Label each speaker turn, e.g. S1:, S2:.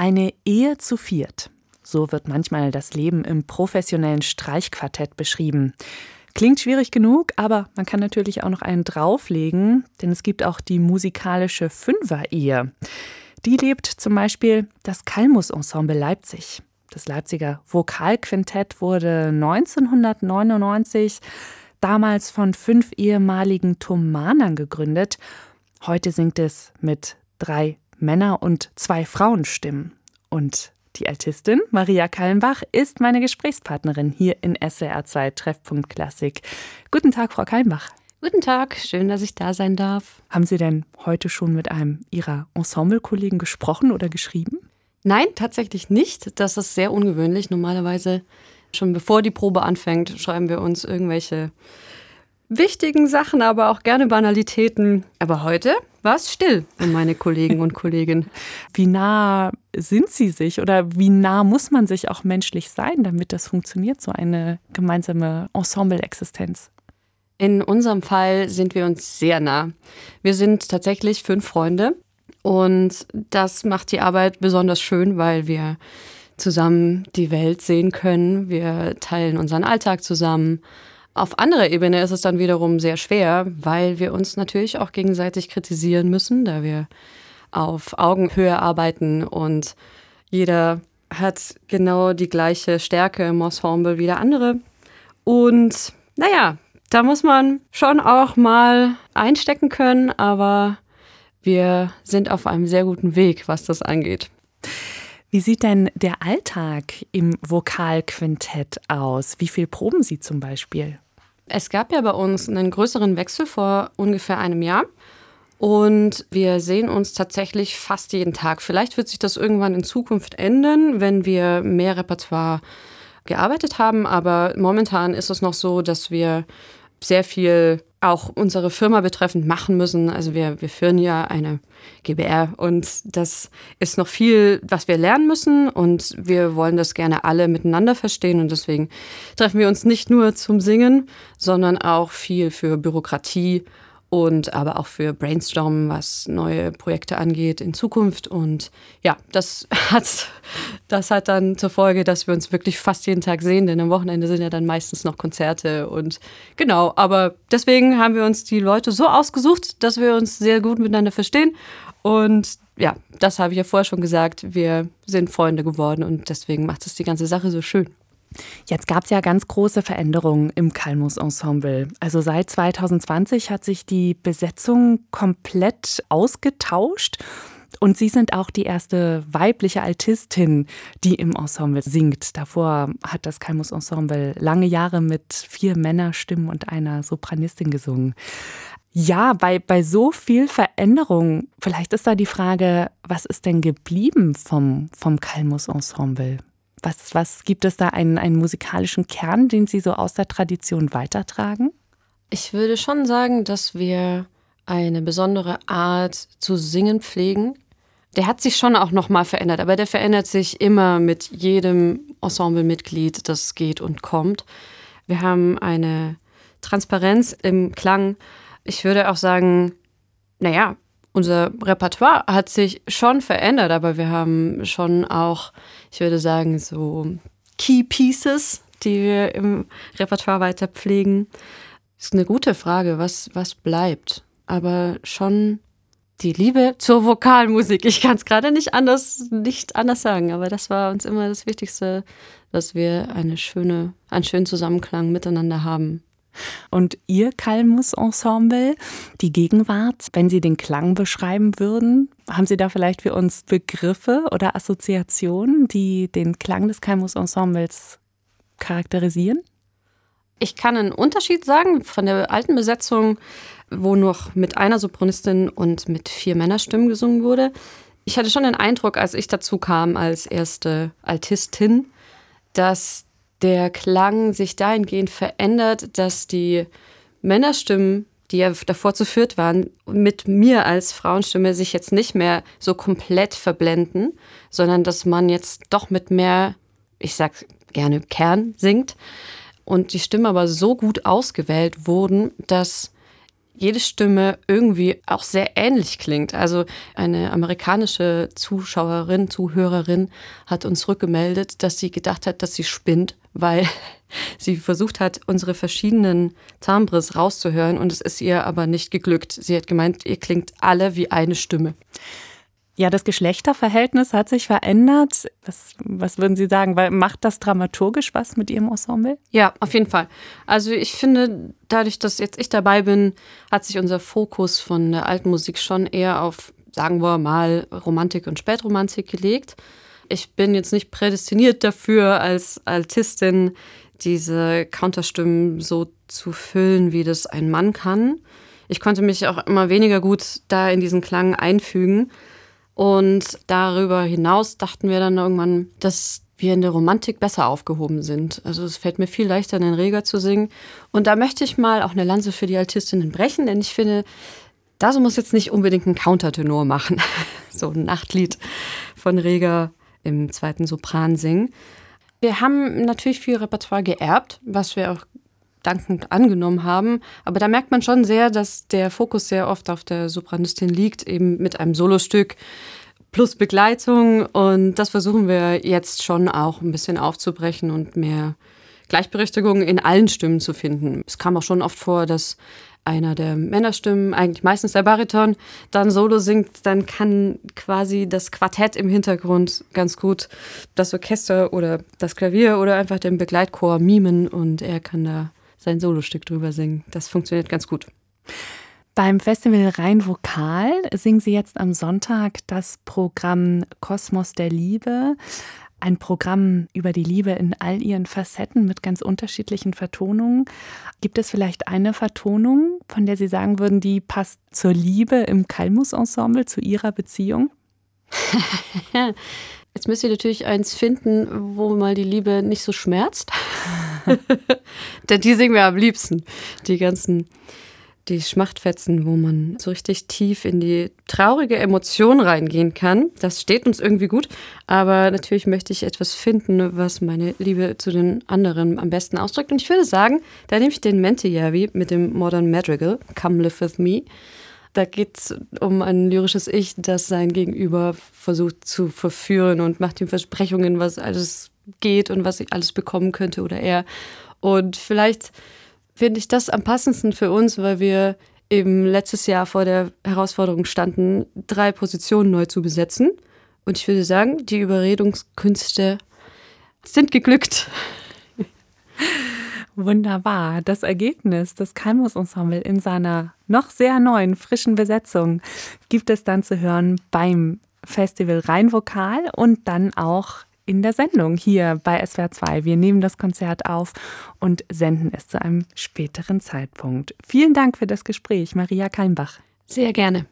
S1: Eine Ehe zu viert. So wird manchmal das Leben im professionellen Streichquartett beschrieben. Klingt schwierig genug, aber man kann natürlich auch noch einen drauflegen, denn es gibt auch die musikalische Fünfer-Ehe. Die lebt zum Beispiel das Kalmus-Ensemble Leipzig. Das Leipziger Vokalquintett wurde 1999 damals von fünf ehemaligen Thomanern gegründet. Heute singt es mit drei Männer- und zwei Frauenstimmen. Und die Altistin Maria Kallenbach ist meine Gesprächspartnerin hier in SWR 2 Treffpunkt Klassik. Guten Tag, Frau Kallenbach.
S2: Guten Tag, schön, dass ich da sein darf.
S1: Haben Sie denn heute schon mit einem Ihrer Ensemblekollegen gesprochen oder geschrieben?
S2: Nein, tatsächlich nicht. Das ist sehr ungewöhnlich. Normalerweise, schon bevor die Probe anfängt, schreiben wir uns irgendwelche wichtigen Sachen, aber auch gerne Banalitäten. Aber heute war es still um meine Kollegen und Kolleginnen.
S1: Wie nah sind Sie sich oder wie nah muss man sich auch menschlich sein, damit das funktioniert, so eine gemeinsame Ensemble-Existenz?
S2: In unserem Fall sind wir uns sehr nah. Wir sind tatsächlich fünf Freunde und das macht die Arbeit besonders schön, weil wir zusammen die Welt sehen können. Wir teilen unseren Alltag zusammen. Auf anderer Ebene ist es dann wiederum sehr schwer, weil wir uns natürlich auch gegenseitig kritisieren müssen, da wir auf Augenhöhe arbeiten und jeder hat genau die gleiche Stärke im Ensemble wie der andere. Und naja, da muss man schon auch mal einstecken können, aber wir sind auf einem sehr guten Weg, was das angeht.
S1: Wie sieht denn der Alltag im Vokalquintett aus? Wie viel proben Sie zum Beispiel?
S2: Es gab ja bei uns einen größeren Wechsel vor ungefähr einem Jahr. Und wir sehen uns tatsächlich fast jeden Tag. Vielleicht wird sich das irgendwann in Zukunft ändern, wenn wir mehr Repertoire gearbeitet haben. Aber momentan ist es noch so, dass wir sehr viel auch unsere Firma betreffend machen müssen. Also wir, wir führen ja eine GBR und das ist noch viel, was wir lernen müssen und wir wollen das gerne alle miteinander verstehen und deswegen treffen wir uns nicht nur zum Singen, sondern auch viel für Bürokratie und aber auch für Brainstormen, was neue Projekte angeht in Zukunft. Und ja, das hat, das hat dann zur Folge, dass wir uns wirklich fast jeden Tag sehen, denn am Wochenende sind ja dann meistens noch Konzerte und genau. Aber deswegen haben wir uns die Leute so ausgesucht, dass wir uns sehr gut miteinander verstehen. Und ja, das habe ich ja vorher schon gesagt. Wir sind Freunde geworden und deswegen macht es die ganze Sache so schön.
S1: Jetzt gab es ja ganz große Veränderungen im Kalmus-Ensemble. Also seit 2020 hat sich die Besetzung komplett ausgetauscht. Und Sie sind auch die erste weibliche Altistin, die im Ensemble singt. Davor hat das Kalmus-Ensemble lange Jahre mit vier Männerstimmen und einer Sopranistin gesungen. Ja, bei, bei so viel Veränderung, vielleicht ist da die Frage, was ist denn geblieben vom, vom Kalmus-Ensemble? Was, was gibt es da einen, einen musikalischen Kern, den Sie so aus der Tradition weitertragen?
S2: Ich würde schon sagen, dass wir eine besondere Art zu singen pflegen. Der hat sich schon auch nochmal verändert, aber der verändert sich immer mit jedem Ensemblemitglied, das geht und kommt. Wir haben eine Transparenz im Klang. Ich würde auch sagen, naja, unser Repertoire hat sich schon verändert, aber wir haben schon auch, ich würde sagen, so Key Pieces, die wir im Repertoire weiter pflegen. Ist eine gute Frage, was, was bleibt. Aber schon die Liebe zur Vokalmusik. Ich kann es gerade nicht anders, nicht anders sagen, aber das war uns immer das Wichtigste, dass wir eine schöne, einen schönen Zusammenklang miteinander haben.
S1: Und Ihr Kalmus-Ensemble, die Gegenwart, wenn Sie den Klang beschreiben würden, haben Sie da vielleicht für uns Begriffe oder Assoziationen, die den Klang des Kalmus-Ensembles charakterisieren?
S2: Ich kann einen Unterschied sagen von der alten Besetzung, wo noch mit einer Sopranistin und mit vier Männerstimmen gesungen wurde. Ich hatte schon den Eindruck, als ich dazu kam als erste Altistin, dass der Klang sich dahingehend verändert, dass die Männerstimmen, die ja davor zu führt waren, mit mir als Frauenstimme sich jetzt nicht mehr so komplett verblenden, sondern dass man jetzt doch mit mehr, ich sag gerne Kern singt. Und die Stimmen aber so gut ausgewählt wurden, dass jede Stimme irgendwie auch sehr ähnlich klingt. Also eine amerikanische Zuschauerin, Zuhörerin hat uns rückgemeldet, dass sie gedacht hat, dass sie spinnt, weil sie versucht hat, unsere verschiedenen Timbres rauszuhören und es ist ihr aber nicht geglückt. Sie hat gemeint, ihr klingt alle wie eine Stimme.
S1: Ja, das Geschlechterverhältnis hat sich verändert. Was, was würden Sie sagen? Weil macht das dramaturgisch was mit Ihrem Ensemble?
S2: Ja, auf jeden Fall. Also ich finde, dadurch, dass jetzt ich dabei bin, hat sich unser Fokus von der alten Musik schon eher auf, sagen wir mal, Romantik und Spätromantik gelegt. Ich bin jetzt nicht prädestiniert dafür, als Altistin diese Counterstimmen so zu füllen, wie das ein Mann kann. Ich konnte mich auch immer weniger gut da in diesen Klang einfügen. Und darüber hinaus dachten wir dann irgendwann, dass wir in der Romantik besser aufgehoben sind. Also es fällt mir viel leichter, in den Reger zu singen. Und da möchte ich mal auch eine Lanze für die Altistinnen brechen, denn ich finde, da muss jetzt nicht unbedingt ein Countertenor machen. so ein Nachtlied von Reger im zweiten Sopran singen. Wir haben natürlich viel Repertoire geerbt, was wir auch dankend angenommen haben. Aber da merkt man schon sehr, dass der Fokus sehr oft auf der Sopranistin liegt, eben mit einem Solostück plus Begleitung. Und das versuchen wir jetzt schon auch ein bisschen aufzubrechen und mehr Gleichberechtigung in allen Stimmen zu finden. Es kam auch schon oft vor, dass einer der Männerstimmen, eigentlich meistens der Bariton, dann Solo singt, dann kann quasi das Quartett im Hintergrund ganz gut das Orchester oder das Klavier oder einfach den Begleitchor mimen und er kann da sein Solostück drüber singen. Das funktioniert ganz gut.
S1: Beim Festival Rhein Vokal singen Sie jetzt am Sonntag das Programm Kosmos der Liebe. Ein Programm über die Liebe in all ihren Facetten mit ganz unterschiedlichen Vertonungen. Gibt es vielleicht eine Vertonung, von der Sie sagen würden, die passt zur Liebe im Kalmus-Ensemble, zu Ihrer Beziehung?
S2: Jetzt müsst ihr natürlich eins finden, wo mal die Liebe nicht so schmerzt. Denn die singen wir am liebsten. Die ganzen, die Schmachtfetzen, wo man so richtig tief in die traurige Emotion reingehen kann. Das steht uns irgendwie gut. Aber natürlich möchte ich etwas finden, was meine Liebe zu den anderen am besten ausdrückt. Und ich würde sagen, da nehme ich den Mentiavi mit dem Modern Madrigal, Come Live With Me. Da geht es um ein lyrisches Ich, das sein Gegenüber versucht zu verführen und macht ihm Versprechungen, was alles geht und was ich alles bekommen könnte oder er. Und vielleicht finde ich das am passendsten für uns, weil wir eben letztes Jahr vor der Herausforderung standen, drei Positionen neu zu besetzen. Und ich würde sagen, die Überredungskünste sind geglückt.
S1: Wunderbar. Das Ergebnis des Kalmus-Ensemble in seiner noch sehr neuen, frischen Besetzung gibt es dann zu hören beim Festival Rheinvokal und dann auch in der Sendung hier bei SWR 2. Wir nehmen das Konzert auf und senden es zu einem späteren Zeitpunkt. Vielen Dank für das Gespräch, Maria Kalmbach.
S2: Sehr gerne.